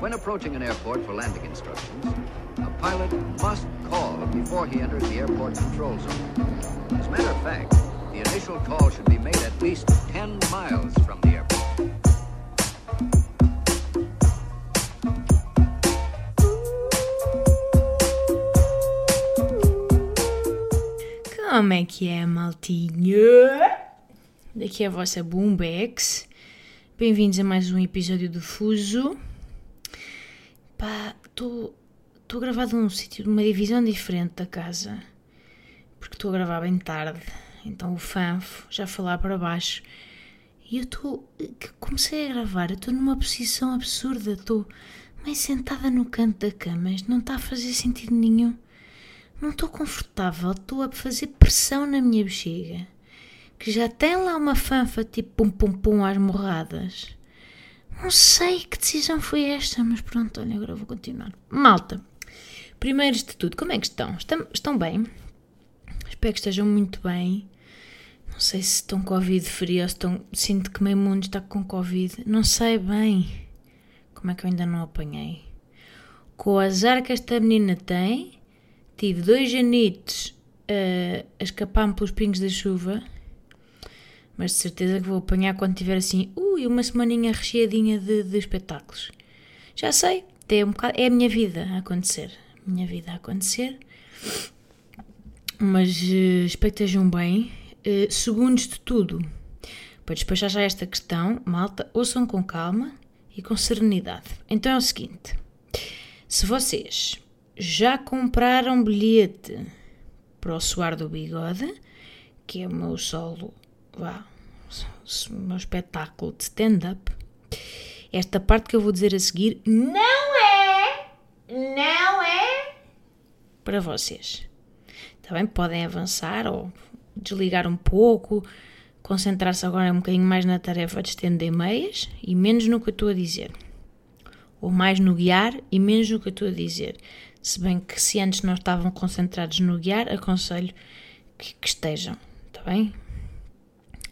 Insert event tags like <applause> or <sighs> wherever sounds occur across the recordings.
When approaching an airport for landing instructions, a pilot must call before he enters the airport control zone. As a matter of fact, the initial call should be made at least 10 miles from the airport. Como é que é, maltinha? Daqui é a vossa Boombex. Bem-vindos a mais um episódio do Fuso. Pá, estou a gravar de um sítio, de uma divisão diferente da casa. Porque estou a gravar bem tarde. Então o fanfo já foi lá para baixo. E eu estou. Comecei a gravar, estou numa posição absurda. Estou meio sentada no canto da cama. Não está a fazer sentido nenhum. Não estou confortável, estou a fazer pressão na minha bexiga. Que já tem lá uma fanfa tipo pum pum pum às morradas. Não sei que decisão foi esta, mas pronto, olha, agora vou continuar. Malta, primeiro de tudo, como é que estão? Estão, estão bem? Espero que estejam muito bem. Não sei se estão Covid frio ou se estão. Sinto que meio mundo está com Covid. Não sei bem. Como é que eu ainda não apanhei? Com o azar que esta menina tem, tive dois janitos uh, a escapar-me pelos pingos da chuva, mas de certeza que vou apanhar quando tiver assim, ui, uma semaninha recheadinha de, de espetáculos. Já sei, é, um bocado, é a minha vida a acontecer. Minha vida a acontecer. Mas uh, estejam bem. Uh, segundos de tudo. Para despachar já esta questão, malta, ouçam com calma e com serenidade. Então é o seguinte: se vocês já compraram bilhete para o Suar do Bigode, que é o meu solo, vá, o meu espetáculo de stand-up. Esta parte que eu vou dizer a seguir não é, não é para vocês. Está bem? Podem avançar ou desligar um pouco, concentrar-se agora um bocadinho mais na tarefa de estender meias e menos no que eu estou a dizer. Ou mais no guiar e menos no que eu estou a dizer. Se bem que se antes não estavam concentrados no guiar, aconselho que, que estejam, está bem?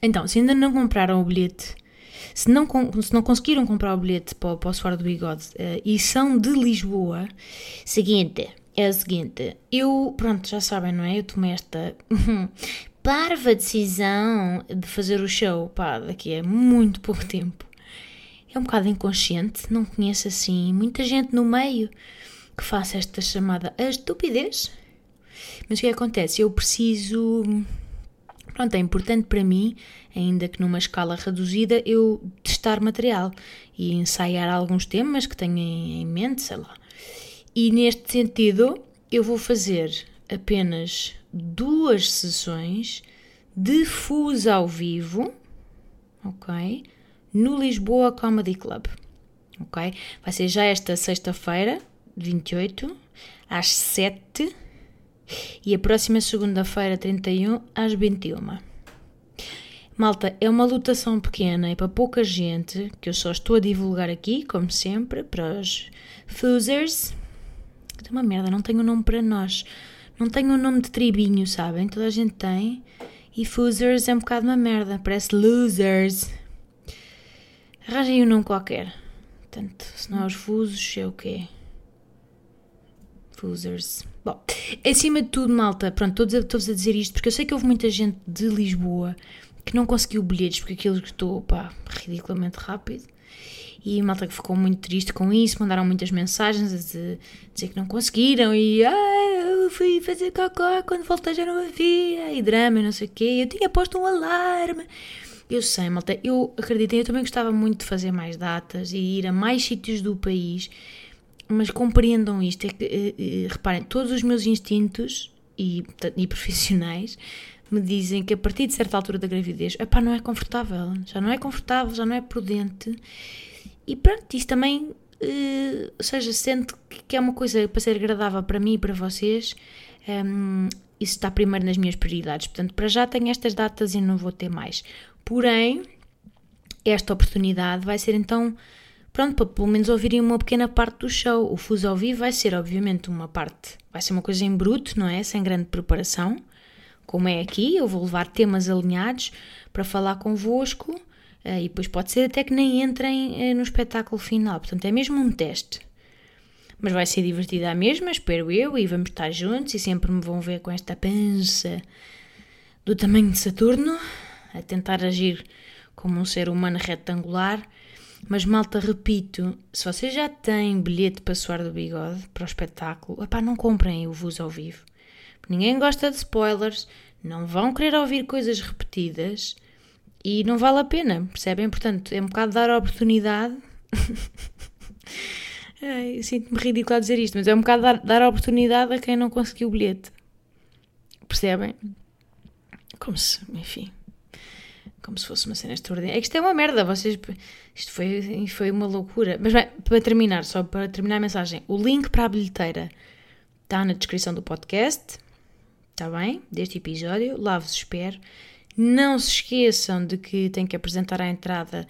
Então, se ainda não compraram o bilhete, se não, se não conseguiram comprar o bilhete para, para o Suar do Bigode uh, e são de Lisboa, seguinte, é o seguinte, eu, pronto, já sabem, não é? Eu tomei esta <laughs> parva decisão de fazer o show, pá, daqui a muito pouco tempo. É um bocado inconsciente, não conheço assim muita gente no meio que faça esta chamada a estupidez. Mas o que acontece? Eu preciso. Pronto, é importante para mim, ainda que numa escala reduzida, eu testar material e ensaiar alguns temas que tenho em mente, sei lá. E neste sentido, eu vou fazer apenas duas sessões de ao vivo, ok? No Lisboa Comedy Club, ok? Vai ser já esta sexta-feira, 28, às 7 e a próxima segunda-feira, 31, às 21. Malta, é uma lutação pequena e para pouca gente, que eu só estou a divulgar aqui, como sempre, para os fusers. É uma merda, não tenho um nome para nós. Não tenho um nome de tribinho, sabem? Toda a gente tem. E fusers é um bocado uma merda, parece losers. Arranjem um nome qualquer. Portanto, se não é os fusos, é o quê? Fusers. Bom, acima de tudo, malta, pronto, estou-vos a dizer isto porque eu sei que houve muita gente de Lisboa que não conseguiu bilhetes porque aquilo estou, pá, ridiculamente rápido. E malta que ficou muito triste com isso, mandaram muitas mensagens a dizer, dizer que não conseguiram e ah, eu fui fazer cocó quando voltei já não havia, e drama e não sei o quê, eu tinha posto um alarme. Eu sei, malta, eu acreditem, eu também gostava muito de fazer mais datas e ir a mais sítios do país mas compreendam isto, é que, uh, uh, reparem, todos os meus instintos e, e, profissionais me dizem que a partir de certa altura da gravidez, epá, não é confortável, já não é confortável, já não é prudente. E pronto, isso também, uh, ou seja, sendo que é uma coisa para ser agradável para mim e para vocês, um, ehm, isso está primeiro nas minhas prioridades. Portanto, para já tenho estas datas e não vou ter mais. Porém, esta oportunidade vai ser então pronto, para pelo menos ouvirem uma pequena parte do show. O fuso ao vivo vai ser, obviamente, uma parte, vai ser uma coisa em bruto, não é? Sem grande preparação, como é aqui. Eu vou levar temas alinhados para falar convosco Uh, e depois pode ser até que nem entrem uh, no espetáculo final. Portanto, é mesmo um teste. Mas vai ser divertida a mesma, espero eu, e vamos estar juntos e sempre me vão ver com esta pança do tamanho de Saturno, a tentar agir como um ser humano retangular. Mas malta, repito, se vocês já têm bilhete para suar do bigode para o espetáculo, epá, não comprem o vos ao vivo. Ninguém gosta de spoilers, não vão querer ouvir coisas repetidas e não vale a pena, percebem? Portanto, é um bocado dar a oportunidade. <laughs> Sinto-me ridículo a dizer isto, mas é um bocado dar, dar a oportunidade a quem não conseguiu o bilhete. Percebem? Como se, enfim, como se fosse uma cena extraordinária. É que isto é uma merda, vocês. Isto foi, foi uma loucura. Mas bem, para terminar, só para terminar a mensagem, o link para a bilheteira está na descrição do podcast, está bem? Deste episódio, lá vos espero. Não se esqueçam de que têm que apresentar à entrada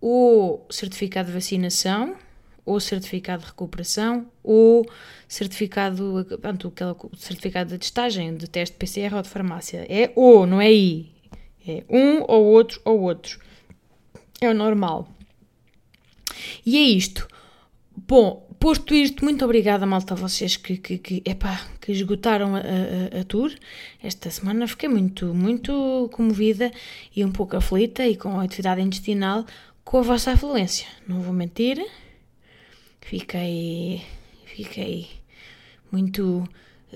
o certificado de vacinação, ou certificado de recuperação, ou certificado, pronto, certificado de testagem, de teste PCR ou de farmácia. É ou, não é I. É um ou outro ou outro. É o normal. E é isto. Bom, posto isto, muito obrigada, malta, a vocês que, que, que, epá, que esgotaram a, a, a, tour esta semana. Fiquei muito, muito comovida e um pouco aflita e com a atividade intestinal com a vossa afluência. Não vou mentir. Fiquei, fiquei muito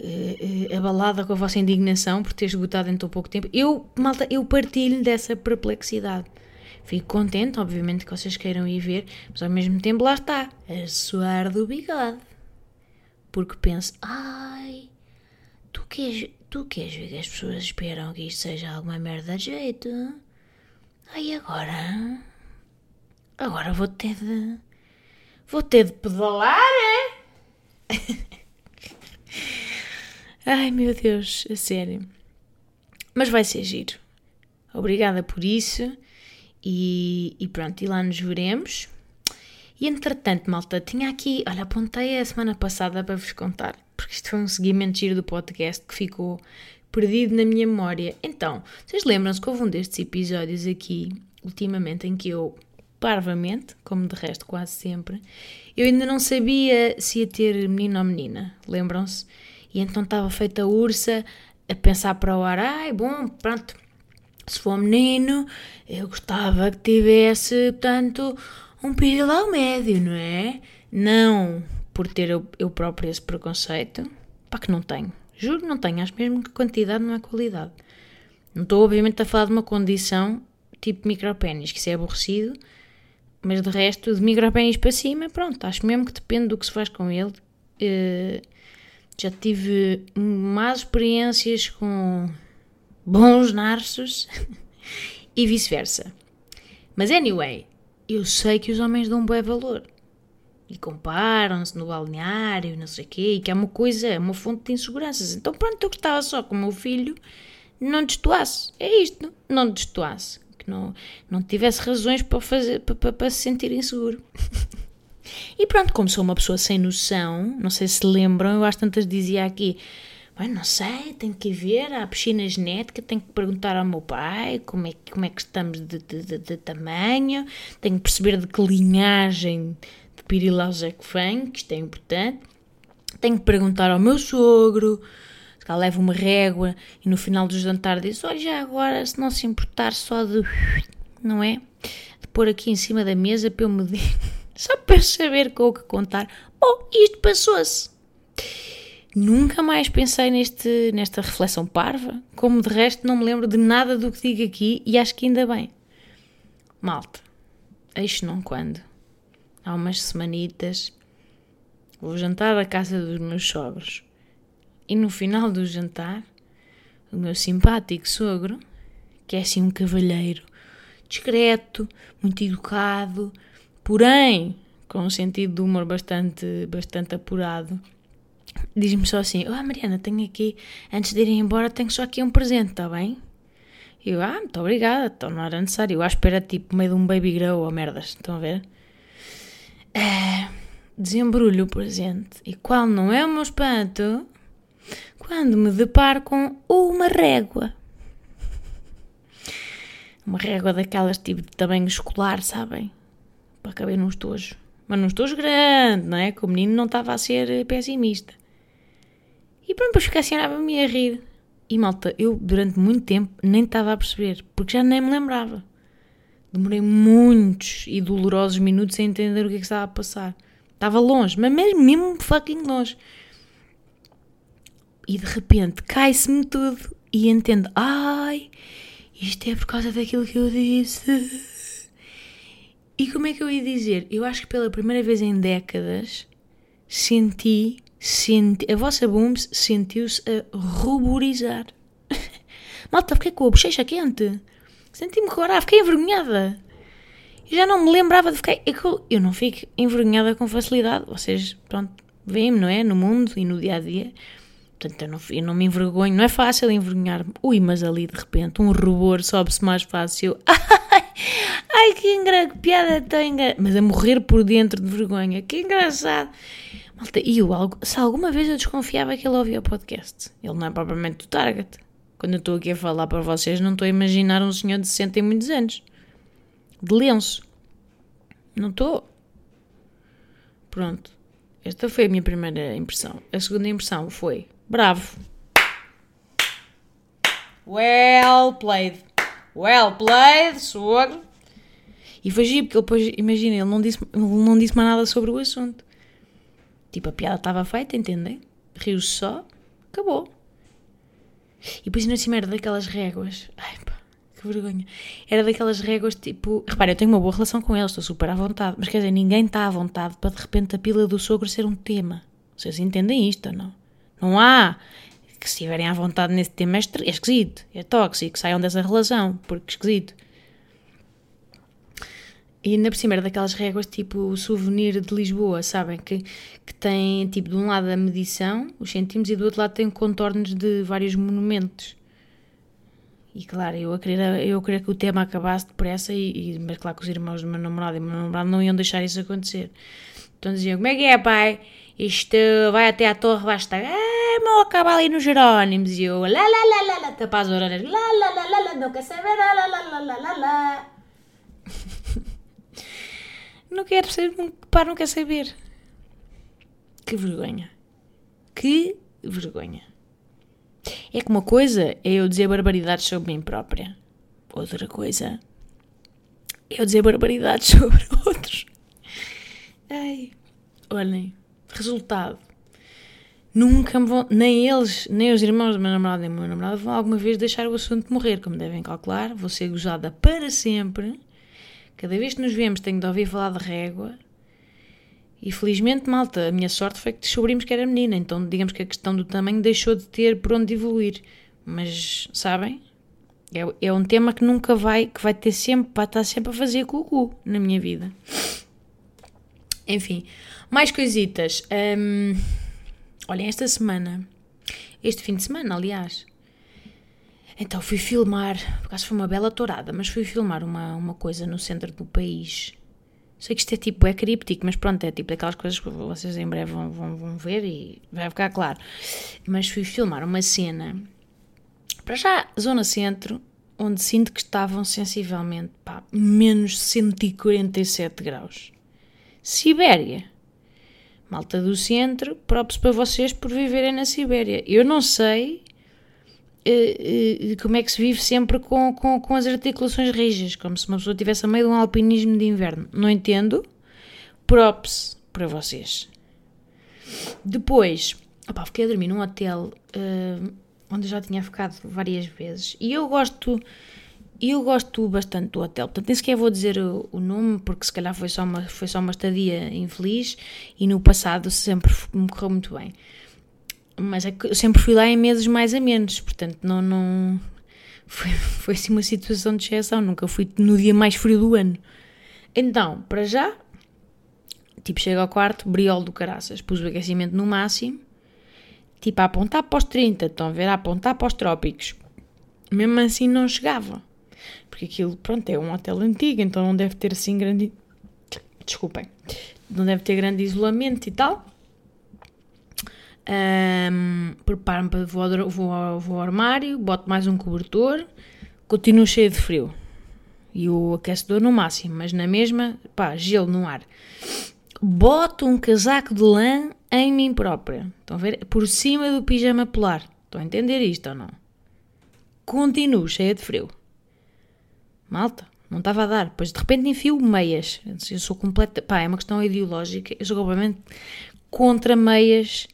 uh, abalada com a vossa indignação por ter esgotado em tão pouco tempo. Eu, malta, eu partilho dessa perplexidade. Fico contente, obviamente, que vocês queiram ir ver, mas ao mesmo tempo lá está, a suar do bigode. Porque penso, ai, tu queres, tu queres ver que as pessoas esperam que isto seja alguma merda de jeito? Ai, agora, agora vou ter de Vou ter de pedalar, é? <laughs> Ai meu Deus, a sério. Mas vai ser giro. Obrigada por isso. E, e pronto, e lá nos veremos. E entretanto, malta, tinha aqui. Olha, apontei a semana passada para vos contar, porque isto foi um seguimento giro do podcast que ficou perdido na minha memória. Então, vocês lembram-se que houve um destes episódios aqui, ultimamente, em que eu parvamente, como de resto quase sempre. Eu ainda não sabia se ia ter menino ou menina, lembram-se? E então estava feita a ursa a pensar para o ar, ai, bom, pronto, se for menino, eu gostava que tivesse, portanto, um ao médio, não é? Não por ter eu, eu próprio esse preconceito, pá, que não tenho. Juro, não tenho. Acho mesmo que quantidade não é qualidade. Não estou, obviamente, a falar de uma condição tipo micropénis, que isso é aborrecido, mas de resto, de micropénis para cima, pronto, acho mesmo que depende do que se faz com ele. Uh, já tive más experiências com bons narços <laughs> e vice-versa. Mas anyway, eu sei que os homens dão um bom valor. E comparam-se no balneário, não sei o quê, e que é uma coisa, é uma fonte de inseguranças. Então pronto, eu gostava só que o meu filho não destoasse. É isto, não destoasse que não, não tivesse razões para, fazer, para, para, se sentir inseguro. <laughs> e pronto, como sou uma pessoa sem noção, não sei se lembram, eu às tantas dizia aqui, não sei, tenho que ir ver à piscina genética, tenho que perguntar ao meu pai como é, como é que estamos de, de, de, tamanho, tenho que perceber de que linhagem de pirilaus é que vem, que isto é importante, tenho que perguntar ao meu sogro, cá leva uma régua e no final do jantar diz: Olha, já agora, se não se importar só de. Não é? De pôr aqui em cima da mesa para eu medir, só para saber com o que contar. Bom, isto passou-se. Nunca mais pensei neste, nesta reflexão parva, como de resto não me lembro de nada do que digo aqui e acho que ainda bem. Malta, eis não quando. Há umas semanitas vou jantar à casa dos meus sogros. E no final do jantar, o meu simpático sogro, que é assim um cavalheiro, discreto, muito educado, porém com um sentido de humor bastante, bastante apurado, diz-me só assim: Ah, oh, Mariana, tenho aqui, antes de irem embora, tenho só aqui um presente, está bem? E eu, ah, muito obrigada, então não era necessário. Eu à espera, tipo, meio de um baby grow ou merdas, estão a ver? É, desembrulho o presente. E qual não é o meu espanto? quando me deparo com uma régua. Uma régua daquelas tipo de tamanho escolar, sabem? Para caber num estojo. Mas num estojo grande, não é? Que o menino não estava a ser pessimista. E pronto, depois fiquei assim, a rir. E malta, eu durante muito tempo nem estava a perceber, porque já nem me lembrava. Demorei muitos e dolorosos minutos a entender o que é que estava a passar. Estava longe, mas mesmo, mesmo fucking longe. E de repente cai-se-me tudo e entendo: ai, isto é por causa daquilo que eu disse. E como é que eu ia dizer? Eu acho que pela primeira vez em décadas senti senti, a vossa Booms sentiu-se a ruborizar. <laughs> Malta, fiquei com a bochecha quente. Senti-me coragem, fiquei envergonhada. Já não me lembrava de ficar. Eu, eu não fico envergonhada com facilidade. Vocês, pronto, veem-me, não é? No mundo e no dia a dia. Portanto, eu não, eu não me envergonho. Não é fácil envergonhar-me. Ui, mas ali de repente um rubor sobe-se mais fácil. <laughs> <laughs> Ai, que engraçado, piada tenha. Mas a morrer por dentro de vergonha. Que engraçado. Malta, e eu, se alguma vez eu desconfiava que ele ouvia o podcast, ele não é propriamente do target. Quando eu estou aqui a falar para vocês, não estou a imaginar um senhor de 60 e muitos anos. De lenço. Não estou. Pronto. Esta foi a minha primeira impressão. A segunda impressão foi: bravo. Well played. Well played, sogro. E foi giro, porque ele depois, imagina, ele não disse, ele não disse mais nada sobre o assunto. Tipo, a piada estava feita, entendem? Riu-se só, acabou. E depois ainda cima era daquelas réguas. Ai pá, que vergonha. Era daquelas réguas tipo. Repara, eu tenho uma boa relação com eles, estou super à vontade. Mas quer dizer, ninguém está à vontade para de repente a pila do sogro ser um tema. Vocês entendem isto ou não? Não há. Que se estiverem à vontade nesse tema é, é esquisito, é tóxico, saiam dessa relação, porque esquisito. E ainda por cima era daquelas réguas tipo souvenir de Lisboa, sabem? Que, que tem tipo de um lado a medição, os centímetros, e do outro lado tem contornos de vários monumentos. E claro, eu queria, eu queria que o tema acabasse depressa, e, e, mas claro que os irmãos do meu namorado e do meu namorado não iam deixar isso acontecer. Então diziam: Como é que é, pai? Isto vai até à torre, basta. Ah, mal acaba ali nos Jerónimos. E eu, lá, lá, lá, lá, lá, tapar as orelhas, lá, lá, lá, lá, lá, não quer saber, lá, lá, lá, lá, lá, lá. Não quero saber, pá, não quer saber. Que vergonha. Que vergonha. É que uma coisa é eu dizer barbaridades sobre mim própria. Outra coisa é eu dizer barbaridades sobre outros. Ai, olhem, resultado. Nunca vão, nem eles, nem os irmãos do meu namorado nem do meu namorado vão alguma vez deixar o assunto morrer, como devem calcular. Vou ser gozada para sempre Cada vez que nos vemos tenho de ouvir falar de régua. E felizmente, malta, a minha sorte foi que descobrimos que era menina, então digamos que a questão do tamanho deixou de ter por onde evoluir. Mas, sabem? É, é um tema que nunca vai, que vai ter sempre, vai estar sempre a fazer cucu na minha vida. Enfim, mais coisitas. Um, olhem, esta semana, este fim de semana, aliás, então fui filmar, por acaso foi uma bela tourada, mas fui filmar uma, uma coisa no centro do país. Sei que isto é tipo, é críptico, mas pronto, é tipo daquelas coisas que vocês em breve vão, vão, vão ver e vai ficar claro. Mas fui filmar uma cena, para já, zona centro, onde sinto que estavam sensivelmente, pá, menos 147 graus. Sibéria. Malta do centro, próprios para vocês por viverem na Sibéria. Eu não sei Uh, uh, como é que se vive sempre com, com, com as articulações rijas, como se uma pessoa estivesse a meio de um alpinismo de inverno. Não entendo. Props para vocês. Depois, opa, fiquei a dormir num hotel uh, onde já tinha ficado várias vezes e eu gosto. Eu gosto bastante do hotel, portanto nem sequer vou dizer o, nome, porque se calhar foi só, uma, foi só uma estadia infeliz e no passado sempre me correu muito bem. Mas é eu sempre fui lá em meses mais a menos, portanto não, não <laughs> foi, foi assim uma situação de exceção, nunca fui no dia mais frio do ano. Então, para já, tipo, chego ao quarto, briol do caraças, pus o aquecimento no máximo, tipo, a apontar para os 30, estão a ver, a apontar para os trópicos. Mesmo assim não chegava, porque aquilo, pronto, é um hotel antigo, então não deve ter assim grande... Desculpem, não deve ter grande isolamento e tal. Um, Preparo-me para vou ao, vou, vou ao armário, boto mais um cobertor, continuo cheio de frio. e o aquecedor no máximo, mas na mesma, pá, gelo no ar. Boto um casaco de lã em mim própria. Estão a ver? Por cima do pijama polar. Estão a entender isto ou não? Continuo cheia de frio. Malta, não estava a dar. Depois de repente enfio meias. Eu sou completa. Pá, é uma questão ideológica. Eu sou completamente contra meias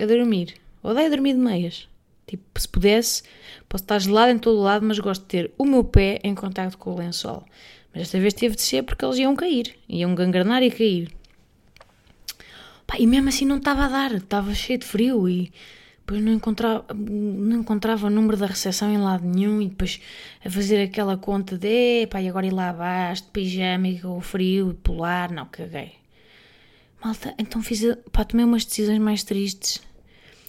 a dormir. Odeio dormir de meias. Tipo, se pudesse, posso estar gelado em todo o lado, mas gosto de ter o meu pé em contato com o lençol. Mas esta vez teve de ser porque eles iam cair. Iam gangrenar e cair. Pá, e mesmo assim não estava a dar. Estava cheio de frio e depois não encontrava, não encontrava o número da recepção em lado nenhum e depois a fazer aquela conta de pá, e agora ir lá abaixo de pijama e com frio e polar. Não, caguei. Malta, então fiz, pá, tomei umas decisões mais tristes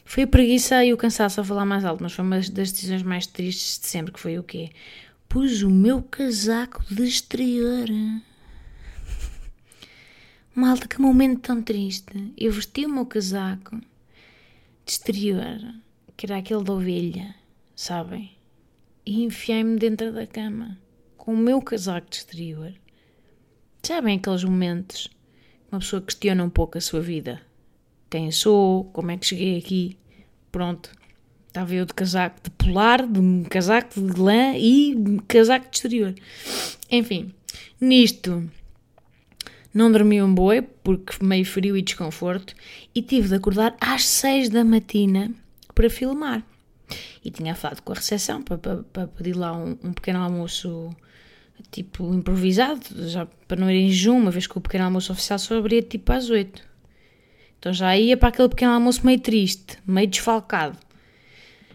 foi a preguiça e o cansaço a falar mais alto, mas foi uma das decisões mais tristes de sempre, que foi o quê? Pus o meu casaco de exterior. Malta, que momento tão triste. Eu vesti o meu casaco de exterior, que era aquele da ovelha, sabem? E enfiei-me dentro da cama com o meu casaco de exterior. Sabem aqueles momentos que uma pessoa questiona um pouco a sua vida? quem sou, como é que cheguei aqui. Pronto. Estava eu de casaco de polar, de casaco de lã e casaco de exterior. Enfim, nisto não dormi um boi porque meio frio e desconforto e tive de acordar às 6 da matina para filmar. E tinha falado com a recepção para, para, para pedir lá um, um, pequeno almoço tipo improvisado, já para não ir em junho, uma vez que o pequeno almoço oficial só abria tipo às 8. Então já ia para aquele pequeno almoço meio triste, meio desfalcado.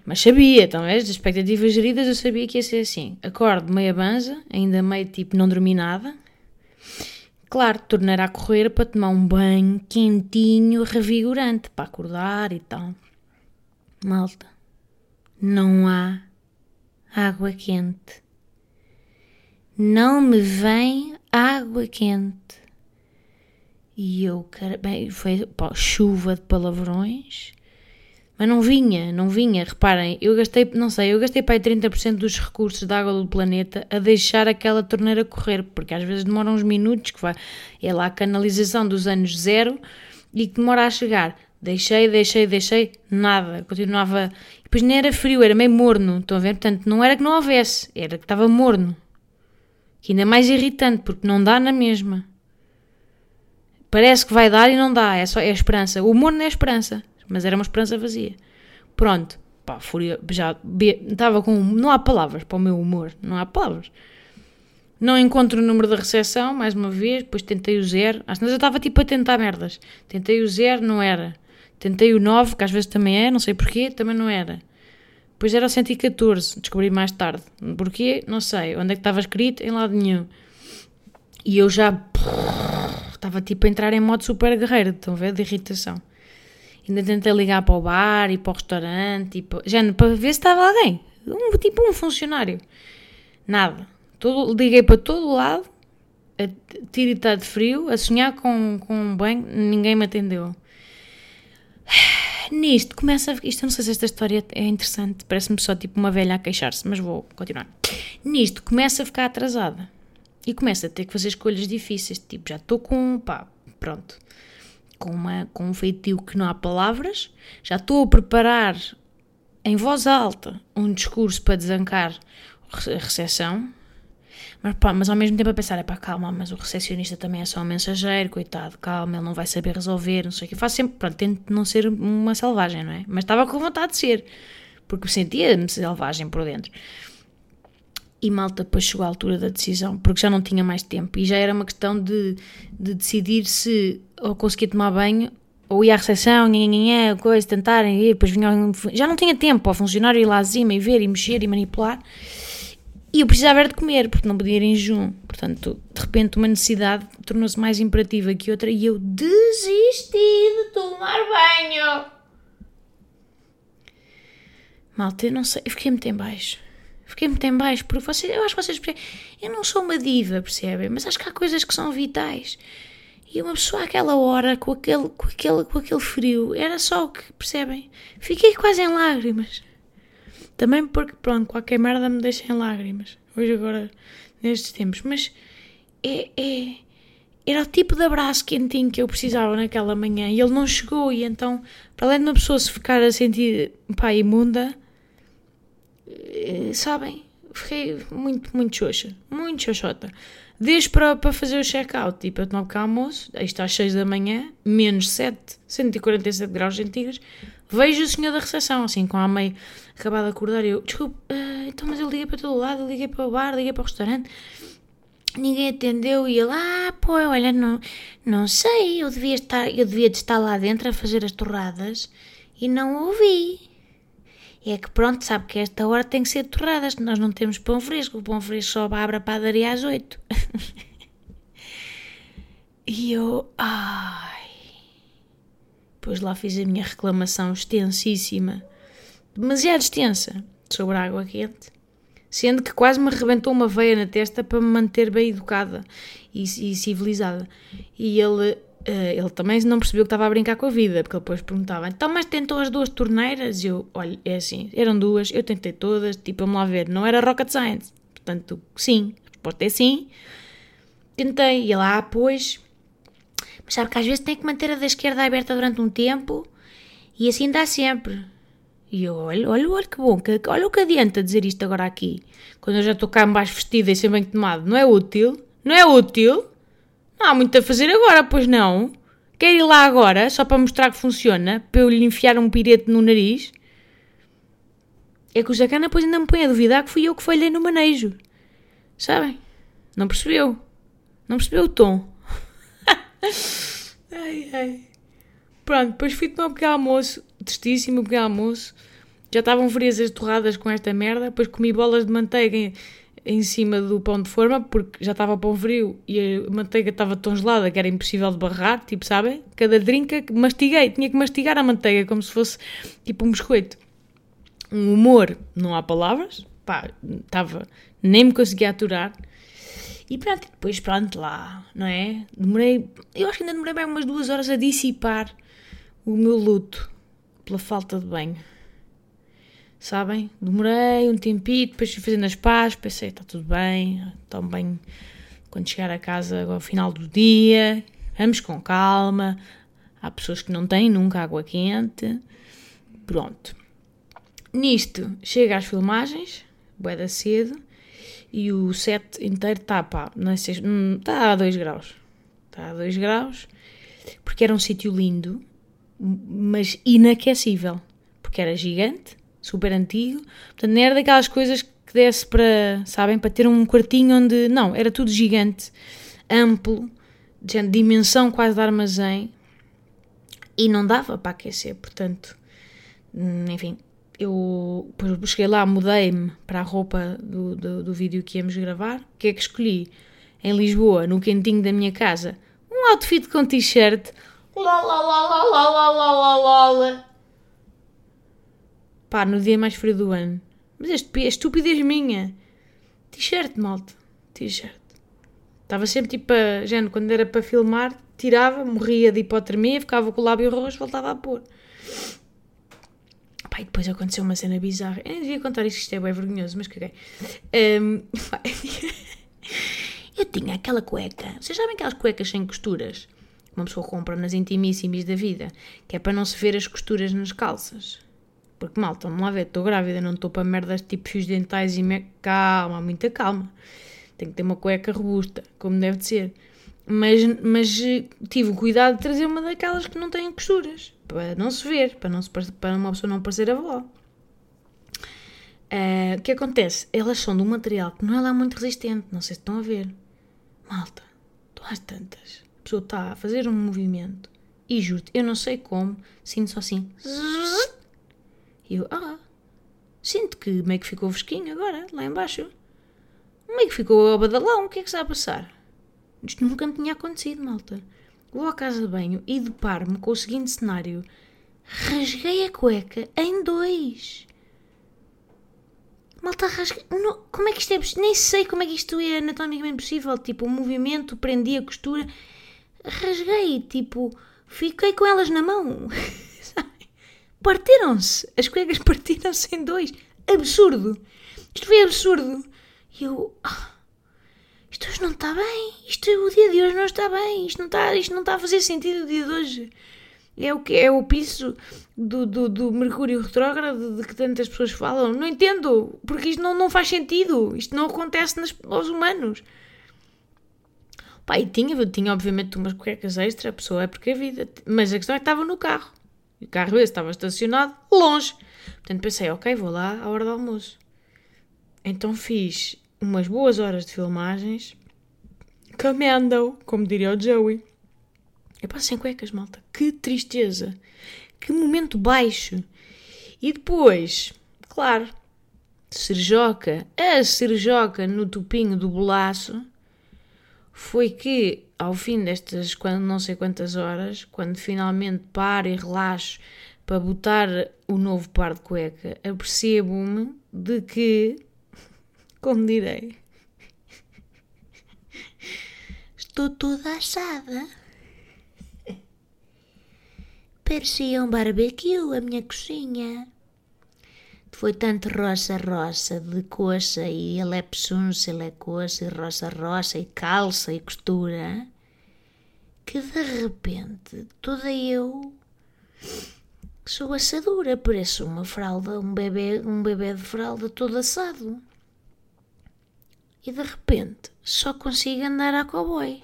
Mas sabia, então, é, das expectativas geridas, eu sabia que ia ser assim. Acordo meia banza, ainda meio tipo não dormi nada. Claro, tornar a correr para tomar um banho quentinho, revigorante, para acordar e tal. Malta, não há água quente. Não me vem água quente. E eu, bem, foi chuva de palavrões, mas não vinha, não vinha. Reparem, eu gastei, não sei, eu gastei para aí 30% dos recursos da água do planeta a deixar aquela torneira correr, porque às vezes demora uns minutos, que vai, é lá a canalização dos anos zero e que demora a chegar. Deixei, deixei, deixei, nada, continuava. Depois nem era frio, era meio morno, estão a ver? Portanto, não era que não houvesse, era que estava morno. Que ainda é mais irritante, porque não dá na mesma. Parece que vai dar e não dá, é só é esperança. O humor não é esperança, mas era uma esperança vazia. Pronto, pá, fúria, já estava com. Não há palavras para o meu humor, não há palavras. Não encontro o número da recepção, mais uma vez, depois tentei o zero. Às vezes eu estava tipo a tentar merdas. Tentei o zero, não era. Tentei o 9, que às vezes também é, não sei porquê, também não era. Depois era o 114, descobri mais tarde. Porquê? Não sei. Onde é que estava escrito? Em lado nenhum. E eu já estava tipo a entrar em modo super guerreiro, estão a ver? De irritação. Ainda tentei ligar para o bar e para o restaurante, tipo, já, para ver se estava alguém. Um, tipo um funcionário. Nada. Todo, liguei para todo lado, a tiritar de frio, a sonhar com, com um banho, ninguém me atendeu. <sighs> Nisto começa. Isto eu não sei se esta história é interessante, parece-me só tipo uma velha a queixar-se, mas vou continuar. Nisto começa a ficar atrasada e começo a ter que fazer escolhas difíceis, tipo, já estou com, pá, pronto, com, uma, com um feitio que não há palavras, já estou a preparar em voz alta um discurso para desancar a recepção, mas, pá, mas ao mesmo tempo a pensar, é pá, calma, mas o recepcionista também é só um mensageiro, coitado, calma, ele não vai saber resolver, não sei o que. Eu faço sempre, pronto, tento não ser uma selvagem, não é? Mas estava com vontade de ser, porque sentia-me selvagem por dentro. E malta, depois chegou a altura da decisão, porque já não tinha mais tempo e já era uma questão de, de decidir se ou conseguia tomar banho ou ia à recepção, nhanhanhã, coisa, tentarem ir, depois vinha. Já não tinha tempo ao funcionário ir lá acima e ver e mexer e manipular. E eu precisava era de comer, porque não podia ir em junho. Portanto, de repente, uma necessidade tornou-se mais imperativa que outra e eu desisti de tomar banho. Malta, eu não sei, eu fiquei muito em baixo. Fiquei muito em baixo, porque vocês, eu acho que vocês. Eu não sou uma diva, percebem? Mas acho que há coisas que são vitais. E uma pessoa àquela hora, com aquele, com aquele, com aquele frio, era só o que, percebem? Fiquei quase em lágrimas. Também porque, pronto, qualquer merda me deixa em lágrimas. Hoje agora nestes tempos, mas é, é, era o tipo de abraço quentinho que eu precisava naquela manhã e ele não chegou. E então, para além de uma pessoa se ficar a sentir pá, imunda, sabem? Fiquei muito, muito xoxa, muito xoxota. Desde para, para fazer o check-out, tipo, eu tomo cá almoço, aí está às 6 da manhã, menos 7, 147 graus centígrados, vejo o senhor da recepção, assim, com a meio acabado de acordar, e eu, desculpe, uh, então, mas eu liguei para todo lado, liguei para o bar, liguei para o restaurante, ninguém atendeu, e ele, ah, pô, olha, não, não sei, eu devia estar, eu devia estar lá dentro a fazer as torradas, e não ouvi. É que pronto, sabe que esta hora tem que ser torradas, nós não temos pão fresco, o pão fresco só abre a padaria às oito. <laughs> e eu, ai. Depois lá fiz a minha reclamação extensíssima, demasiado extensa, sobre a água quente, sendo que quase me arrebentou uma veia na testa para me manter bem educada e, e civilizada. E ele ele também não percebeu que estava a brincar com a vida, porque ele depois perguntava: então, mas tentou as duas torneiras? E eu, olha, é assim, eram duas, eu tentei todas, tipo, vamos lá ver, não era rocket science. Portanto, sim, a resposta é sim. Tentei, e lá, ah, pois. Mas sabe que às vezes tem que manter a da esquerda aberta durante um tempo e assim dá sempre. E eu, olha, olha, olha que bom, que, olha o que adianta dizer isto agora aqui, quando eu já estou cá embaixo vestida e sem bem tomado. Não é útil? Não é útil? Não há muito a fazer agora, pois não? Quer ir lá agora, só para mostrar que funciona, para eu lhe enfiar um pirete no nariz? É que o Jacana depois ainda me põe a duvidar que fui eu que falhei no manejo. Sabem? Não percebeu. Não percebeu o tom. <laughs> ai, ai. Pronto, depois fui tomar um pequeno almoço, testíssimo pequeno almoço. Já estavam frias as torradas com esta merda. Depois comi bolas de manteiga em cima do pão de forma, porque já estava pão frio e a manteiga estava tão gelada que era impossível de barrar, tipo, sabem? Cada drinca mastiguei, tinha que mastigar a manteiga como se fosse tipo um biscoito. Um humor, não há palavras, pá, estava, nem me conseguia aturar. E pronto, depois pronto lá, não é? Demorei, eu acho que ainda demorei bem umas duas horas a dissipar o meu luto pela falta de banho sabem? Demorei um tempito, depois fui fazendo as pazes, pensei, está tudo bem, tão bem quando chegar a casa ao final do dia, vamos com calma. Há pessoas que não têm nunca água quente. Pronto. Nisto, chega às filmagens, boeda cedo, e o set inteiro está, pá, não sei, está hum, a 2 graus. Está a 2 graus, porque era um sítio lindo, mas inaquecível, porque era gigante, super antigo. Portanto, não era daquelas coisas que desse para, sabem, para ter um quartinho onde. Não, era tudo gigante, amplo, de dimensão quase de armazém e não dava para aquecer. Portanto, enfim, eu cheguei lá, mudei-me para a roupa do, do, do vídeo que íamos gravar. O que é que escolhi? Em Lisboa, no quentinho da minha casa, um outfit com t-shirt. Lá, lá, lá, lá, lá, lá, lá, lá, lá, Pá, no dia mais frio do ano. Mas é estupidez minha. T-shirt, malta. T-shirt. Estava sempre tipo a. Género, quando era para filmar, tirava, morria de hipotermia, ficava com o lábio roxo, voltava a pôr. Pá, e depois aconteceu uma cena bizarra. Eu nem devia contar isto, isto é bem vergonhoso, mas caguei. Um, <laughs> eu tinha aquela cueca. Vocês sabem aquelas cuecas sem costuras? Uma pessoa compra nas intimíssimas da vida, que é para não se ver as costuras nas calças. Porque, mal, vamos lá ver, estou grávida, não estou para merdas tipo fios dentais e me... calma, muita calma. Tenho que ter uma cueca robusta, como deve de ser. Mas, mas eh, tive o cuidado de trazer uma daquelas que não têm costuras, para não se ver, para, não se, para uma pessoa não parecer avó. Uh, o que acontece? Elas são de um material que não é lá muito resistente, não sei se estão a ver. Malta, estou às tantas. A pessoa está a fazer um movimento e juro-te, eu não sei como, sinto só assim. E eu, ah, sinto que meio que ficou fresquinho agora, lá embaixo. Meio que ficou a badalão, o que é que está a passar? Isto nunca me tinha acontecido, malta. Vou à casa de banho e deparo-me com o seguinte cenário. Rasguei a cueca em dois. Malta, rasguei... Não, como é que isto é? Nem sei como é que isto é anatomicamente possível. Tipo, o movimento, prendi a costura. Rasguei, tipo... Fiquei com elas na mão. <laughs> partiram-se. As cuecas <laughs> partiram-se em dois. Absurdo. Isto foi absurdo. E eu. Ah, isto hoje não está bem, isto, o dia de hoje não está bem, isto não está, isto não está a fazer sentido o dia de hoje. É o que é o piso do, do, do Mercúrio retrógrado de que tantas pessoas falam. Não entendo, porque isto não, não faz sentido. Isto não acontece nas, aos humanos. Pá, e tinha, tinha obviamente umas cuecas extra, a pessoa é porque a vida. Mas a questão é que estava no carro. O carro esse estava estacionado longe. Portanto pensei, ok, vou lá à hora do almoço. Então fiz umas boas horas de filmagens. Camendo, como diria o Joey. Eu passo sem cuecas, malta. Que tristeza. Que momento baixo. E depois, claro, Serjoca, a Serjoca no tupinho do bolaço, foi que ao fim destas quando, não sei quantas horas, quando finalmente paro e relaxo para botar o novo par de cueca, apercebo-me de que, <laughs> como direi, estou toda assada. Parecia um barbecue a minha coxinha. Foi tanto roça-roça de coxa e elepsunça, coxa e roça-roça e calça e costura que de repente toda eu sou assadura, pareço uma fralda, um bebê, um bebê de fralda todo assado. E de repente só consigo andar a cowboy.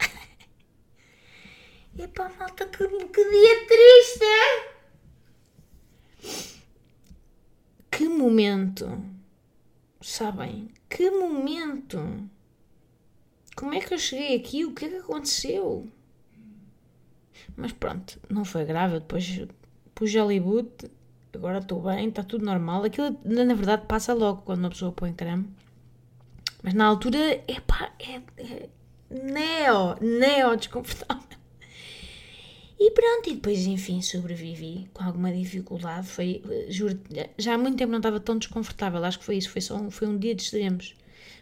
<laughs> Epá, malta, que, que dia triste! Que momento! Sabem? Que momento! Como é que eu cheguei aqui? O que é que aconteceu? Mas pronto, não foi grave. Eu depois pus Hollywood, agora estou bem, está tudo normal. Aquilo na verdade passa logo quando uma pessoa põe creme. Mas na altura, epá, é, é neo, neo desconfortável. E pronto, e depois, enfim, sobrevivi com alguma dificuldade. Foi, juro, já há muito tempo não estava tão desconfortável. Acho que foi isso, foi só um, foi um dia de extremos.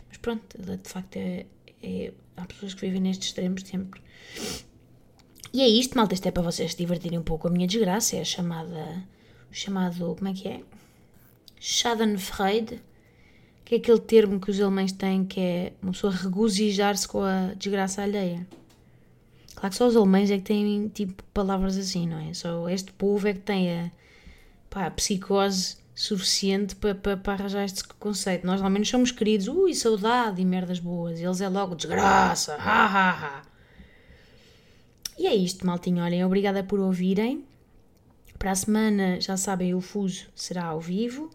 Mas pronto, de facto, é, é, há pessoas que vivem nestes extremos sempre. E é isto, malta. Isto é para vocês se divertirem um pouco. A minha desgraça é a chamada. O chamado. Como é que é? Schadenfreude. Que é aquele termo que os alemães têm que é uma pessoa regozijar-se com a desgraça alheia. Claro que só os alemães é que têm tipo palavras assim, não é? Só este povo é que tem a, pá, a psicose suficiente para, para, para arranjar este conceito. Nós ao menos somos queridos, ui, saudade e merdas boas. Eles é logo desgraça, ha ha ha. E é isto, maltinho. Olhem, obrigada por ouvirem. Para a semana, já sabem, o fuso será ao vivo.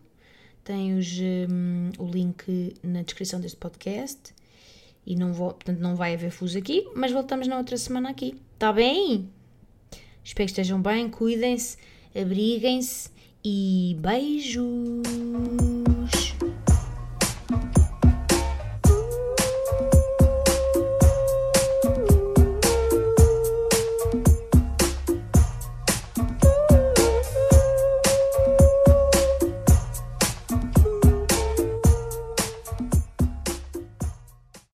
Tem os, um, o link na descrição deste podcast. E não vou, portanto, não vai haver fuso aqui, mas voltamos na outra semana aqui. Está bem? Espero que estejam bem, cuidem-se, abriguem-se e beijo!